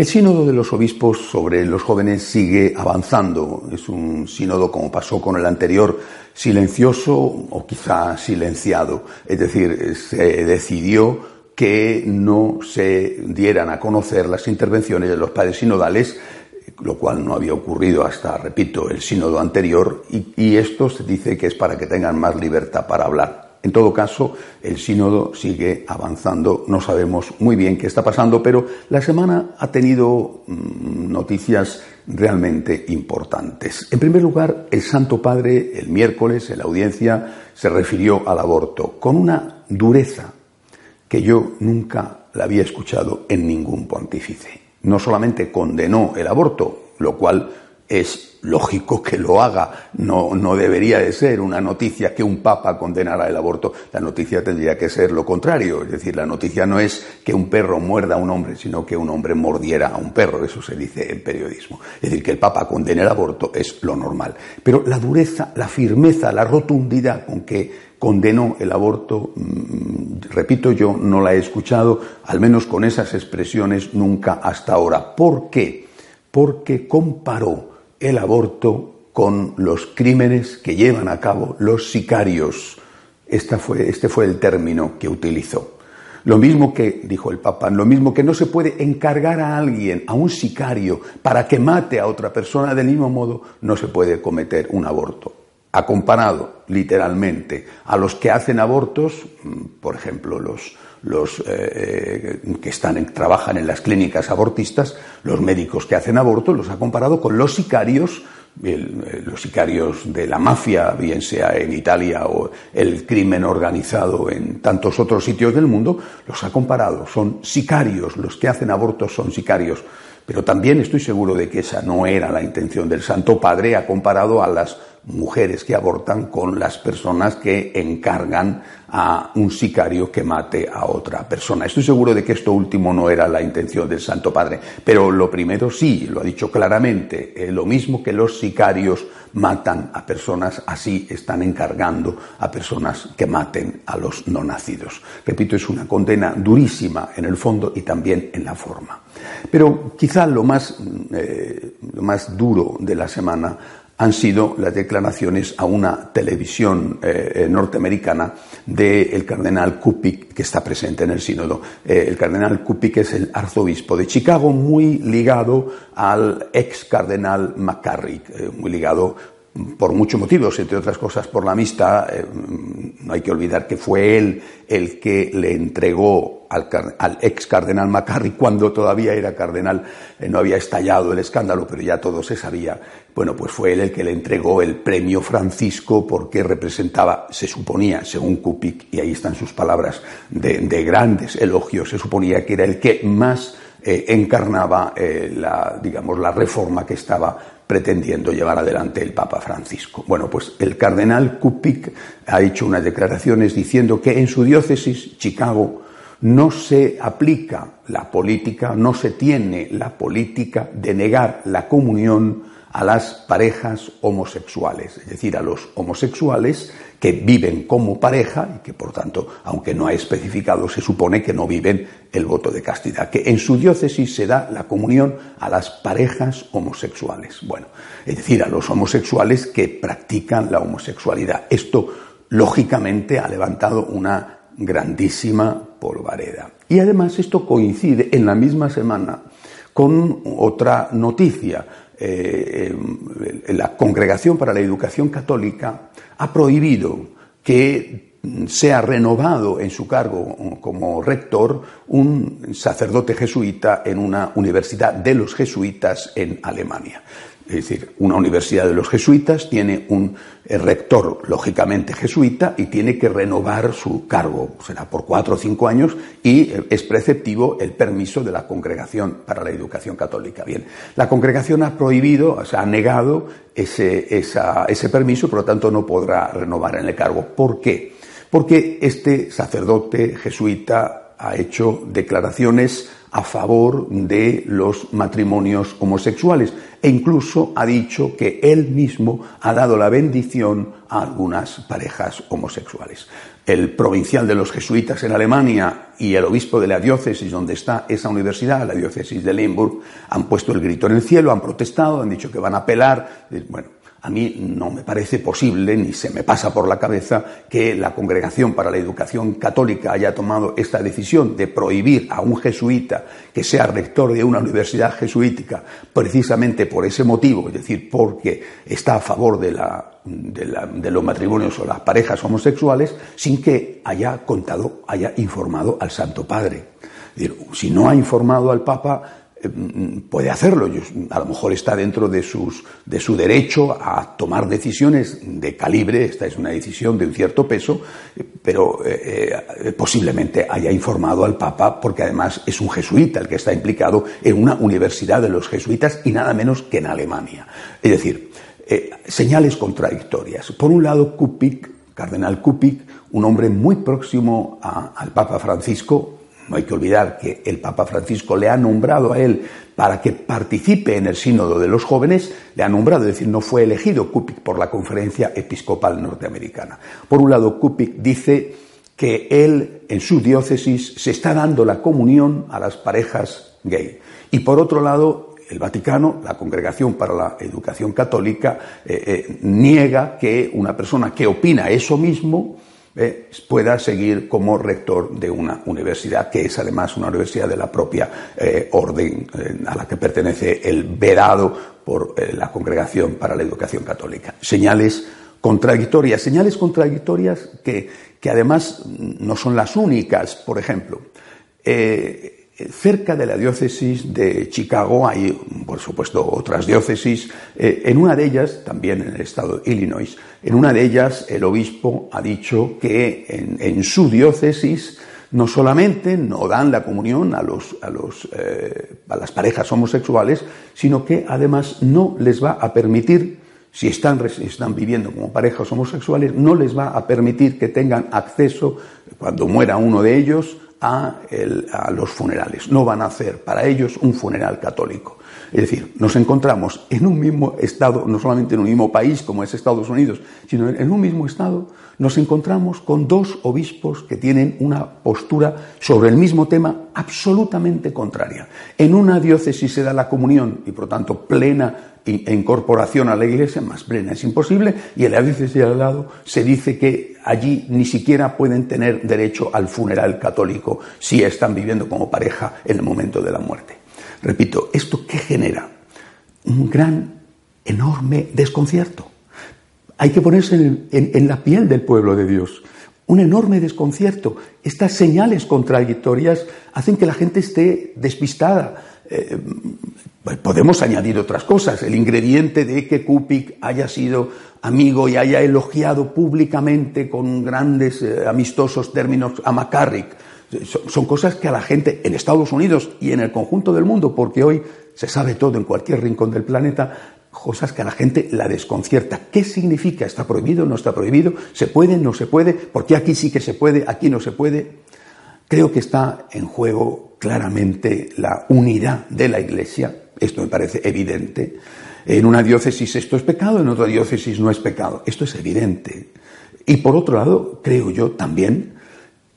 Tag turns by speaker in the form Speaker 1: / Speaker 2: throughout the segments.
Speaker 1: El sínodo de los obispos sobre los jóvenes sigue avanzando. Es un sínodo, como pasó con el anterior, silencioso o quizá silenciado. Es decir, se decidió que no se dieran a conocer las intervenciones de los padres sinodales, lo cual no había ocurrido hasta, repito, el sínodo anterior, y, y esto se dice que es para que tengan más libertad para hablar. En todo caso, el sínodo sigue avanzando, no sabemos muy bien qué está pasando, pero la semana ha tenido mm, noticias realmente importantes. En primer lugar, el Santo Padre el miércoles en la audiencia se refirió al aborto con una dureza que yo nunca la había escuchado en ningún pontífice. No solamente condenó el aborto, lo cual es lógico que lo haga. No, debería de ser una noticia que un papa condenara el aborto. La noticia tendría que ser lo contrario. Es decir, la noticia no es que un perro muerda a un hombre, sino que un hombre mordiera a un perro. Eso se dice en periodismo. Es decir, que el papa condene el aborto es lo normal. Pero la dureza, la firmeza, la rotundidad con que condenó el aborto, mm, repito, yo no la he escuchado, al menos con esas expresiones, nunca hasta ahora. ¿Por qué? Porque comparó el aborto con los crímenes que llevan a cabo los sicarios. fue, este fue el término que utilizó. Lo mismo que, dijo el Papa, lo mismo que no se puede encargar a alguien, a un sicario, para que mate a otra persona, del mismo modo no se puede cometer un aborto. Ha comparado literalmente a los que hacen abortos, mm, por ejemplo, los, los eh, que están trabajan en las clínicas abortistas, los médicos que hacen aborto, los ha comparado con los sicarios, eh, los sicarios de la mafia, bien sea en Italia o el crimen organizado en tantos otros sitios del mundo, los ha comparado. Son sicarios, los que hacen abortos son sicarios. Pero también estoy seguro de que esa no era la intención del Santo Padre, ha comparado a las mujeres que abortan con las personas que encargan a un sicario que mate a otra persona. Estoy seguro de que esto último no era la intención del Santo Padre, pero lo primero sí, lo ha dicho claramente, eh, lo mismo que los sicarios matan a personas, así están encargando a personas que maten a los no nacidos. Repito, es una condena durísima en el fondo y también en la forma. Pero quizá lo más, eh, lo más duro de la semana han sido las declaraciones a una televisión eh, norteamericana del cardenal Kupik, que está presente en el sínodo. Eh, el cardenal Kupik es el arzobispo de Chicago, muy ligado al ex cardenal McCarrick, eh, muy ligado por muchos motivos, entre otras cosas por la amistad. no hay que olvidar que fue él el que le entregó al, ex cardenal Macarri cuando todavía era cardenal, eh, no había estallado el escándalo, pero ya todo se sabía. Bueno, pues fue él el que le entregó el premio Francisco porque representaba, se suponía, según Kupik, y ahí están sus palabras de, grandes elogios, se suponía que era el que más eh, encarnaba eh, la, digamos, la reforma que estaba pretendiendo llevar adelante el Papa Francisco. Bueno, pues el cardenal Kupik ha hecho unas declaraciones diciendo que en su diócesis, Chicago, no se aplica la política, no se tiene la política de negar la comunión a las parejas homosexuales, es decir, a los homosexuales que viven como pareja y que, por tanto, aunque no ha especificado, se supone que no viven el voto de castidad, que en su diócesis se da la comunión a las parejas homosexuales. Bueno, es decir, a los homosexuales que practican la homosexualidad. Esto, lógicamente, ha levantado una grandísima polvareda. Y además esto coincide en la misma semana con otra noticia. Eh, eh, la Congregación para la Educación Católica ha prohibido que sea renovado en su cargo como rector un sacerdote jesuita en una universidad de los jesuitas en Alemania. Es decir, una universidad de los jesuitas tiene un eh, rector, lógicamente jesuita, y tiene que renovar su cargo, será por cuatro o cinco años, y eh, es preceptivo el permiso de la Congregación para la Educación Católica. Bien, la Congregación ha prohibido, o sea, ha negado ese, ese permiso, por lo tanto no podrá renovar en el cargo. ¿Por qué? Porque este sacerdote jesuita ha hecho declaraciones a favor de los matrimonios homosexuales e incluso ha dicho que él mismo ha dado la bendición a algunas parejas homosexuales. El provincial de los jesuitas en Alemania y el obispo de la diócesis donde está esa universidad, la diócesis de Limburg, han puesto el grito en el cielo, han protestado, han dicho que van a apelar. Bueno, a mí no me parece posible, ni se me pasa por la cabeza, que la Congregación para la Educación Católica haya tomado esta decisión de prohibir a un jesuita que sea rector de una universidad jesuítica precisamente por ese motivo, es decir, porque está a favor de, de los matrimonios o las parejas homosexuales, sin que haya contado, haya informado al Santo Padre. Si no ha informado al Papa, puede hacerlo. A lo mejor está dentro de, sus, de su derecho a tomar decisiones de calibre, esta es una decisión de un cierto peso, pero eh, eh, posiblemente haya informado al Papa porque además es un jesuita el que está implicado en una universidad de los jesuitas y nada menos que en Alemania. Es decir, eh, señales contradictorias. Por un lado, Kupik, cardenal Kupik, un hombre muy próximo al Papa Francisco, no hay que olvidar que el Papa Francisco le ha nombrado a él para que participe en el sínodo de los jóvenes, le ha nombrado, es decir, no fue elegido Kupik por la Conferencia Episcopal Norteamericana. Por un lado, Kupik dice que él, en su diócesis, se está dando la comunión a las parejas gay. Y por otro lado, el Vaticano, la Congregación para la Educación Católica, eh, eh, niega que una persona que opina eso mismo eh, pueda seguir como rector de una universidad, que es además una universidad de la propia eh, orden eh, a la que pertenece el vedado por la Congregación para la Educación Católica. Señales contradictorias, señales contradictorias que, que además no son las únicas. Por ejemplo, cerca de la diócesis de Chicago hay, por supuesto, otras diócesis. Eh, en una de ellas, también en el estado de Illinois, en una de ellas el obispo ha dicho que en, su diócesis no solamente no dan la comunión a, los, a, los, eh, a las parejas homosexuales, sino que además no les va a permitir si están, están, viviendo como parejas homosexuales, no les va a permitir que tengan acceso, cuando muera uno de ellos, a, los funerales. No van a hacer para ellos un funeral católico. Es decir, nos encontramos en un mismo estado, no solamente en un mismo país como es Estados Unidos, sino en un mismo estado, nos encontramos con dos obispos que tienen una postura sobre el mismo tema absolutamente contraria. En una diócesis se da la comunión y por tanto plena e incorporación a la iglesia, más plena es imposible, y en la diócesis al lado se dice que allí ni siquiera pueden tener derecho al funeral católico si están viviendo como pareja en el momento de la muerte. Repito, ¿esto qué genera? Un gran, enorme desconcierto. Hay que ponerse en, la piel del pueblo de Dios. Un enorme desconcierto. Estas señales contradictorias hacen que la gente esté despistada. Eh, podemos añadir otras cosas. El ingrediente de que Kupik haya sido amigo y haya elogiado públicamente con grandes eh, amistosos términos a McCarrick. Son, cosas que a la gente en Estados Unidos y en el conjunto del mundo, porque hoy se sabe todo en cualquier rincón del planeta, cosas que a la gente la desconcierta. ¿Qué significa? ¿Está prohibido? ¿No está prohibido? ¿Se puede? ¿No se puede? Porque aquí sí que se puede, aquí no se puede. Creo que está en juego claramente la unidad de la Iglesia esto me parece evidente. En una diócesis esto es pecado, en otra diócesis no es pecado. Esto es evidente. Y por otro lado, creo yo también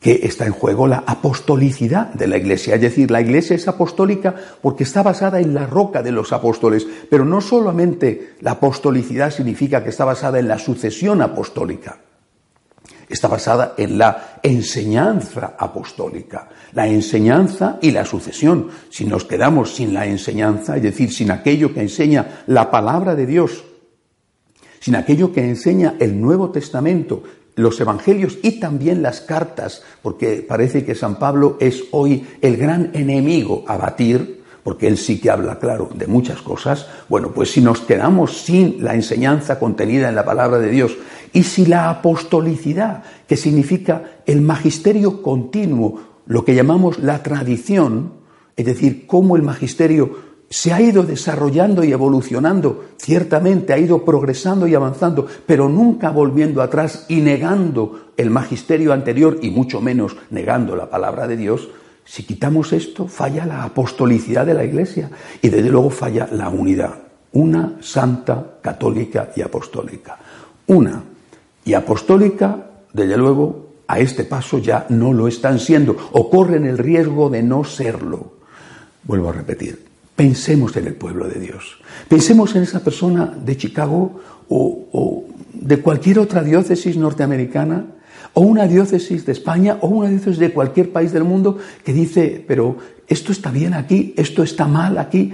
Speaker 1: que está en juego la apostolicidad de la Iglesia. Es decir, la Iglesia es apostólica porque está basada en la roca de los apóstoles. Pero no solamente la apostolicidad significa que está basada en la sucesión apostólica está basada en la enseñanza apostólica, la enseñanza y la sucesión. Si nos quedamos sin la enseñanza, es decir, sin aquello que enseña la palabra de Dios, sin aquello que enseña el Nuevo Testamento, los evangelios y también las cartas, porque parece que San Pablo es hoy el gran enemigo a batir, porque él sí que habla claro de muchas cosas, bueno, pues si nos quedamos sin la enseñanza contenida en la palabra de Dios y si la apostolicidad, que significa el magisterio continuo, lo que llamamos la tradición, es decir, cómo el magisterio se ha ido desarrollando y evolucionando, ciertamente ha ido progresando y avanzando, pero nunca volviendo atrás y negando el magisterio anterior y mucho menos negando la palabra de Dios, si quitamos esto, falla la apostolicidad de la Iglesia y desde luego falla la unidad, una santa, católica y apostólica. Una y apostólica, desde luego, a este paso ya no lo están siendo o corren el riesgo de no serlo. Vuelvo a repetir, Pensemos en el pueblo de Dios. Pensemos en esa persona de Chicago o, de cualquier otra diócesis norteamericana o una diócesis de España o una diócesis de cualquier país del mundo que dice, pero esto está bien aquí, esto está mal aquí.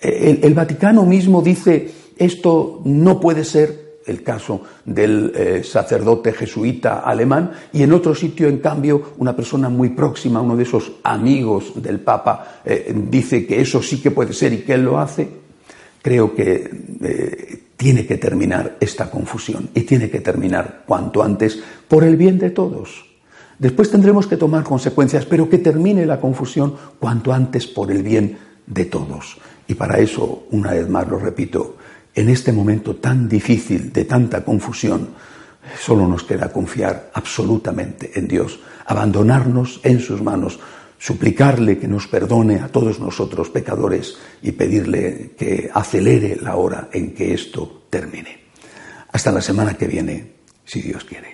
Speaker 1: el Vaticano mismo dice, esto no puede ser, el caso del eh, sacerdote jesuita alemán, y en otro sitio, en cambio, una persona muy próxima, uno de esos amigos del Papa, eh, dice que eso sí que puede ser y que él lo hace, creo que eh, tiene que terminar esta confusión y tiene que terminar cuanto antes por el bien de todos. Después tendremos que tomar consecuencias, pero que termine la confusión cuanto antes por el bien de todos. Y para eso, una vez más lo repito, en este momento tan difícil, de tanta confusión, solo nos queda confiar absolutamente en Dios, abandonarnos en sus manos, suplicarle que nos perdone a todos nosotros pecadores y pedirle que acelere la hora en que esto termine. Hasta la semana que viene, si Dios quiere.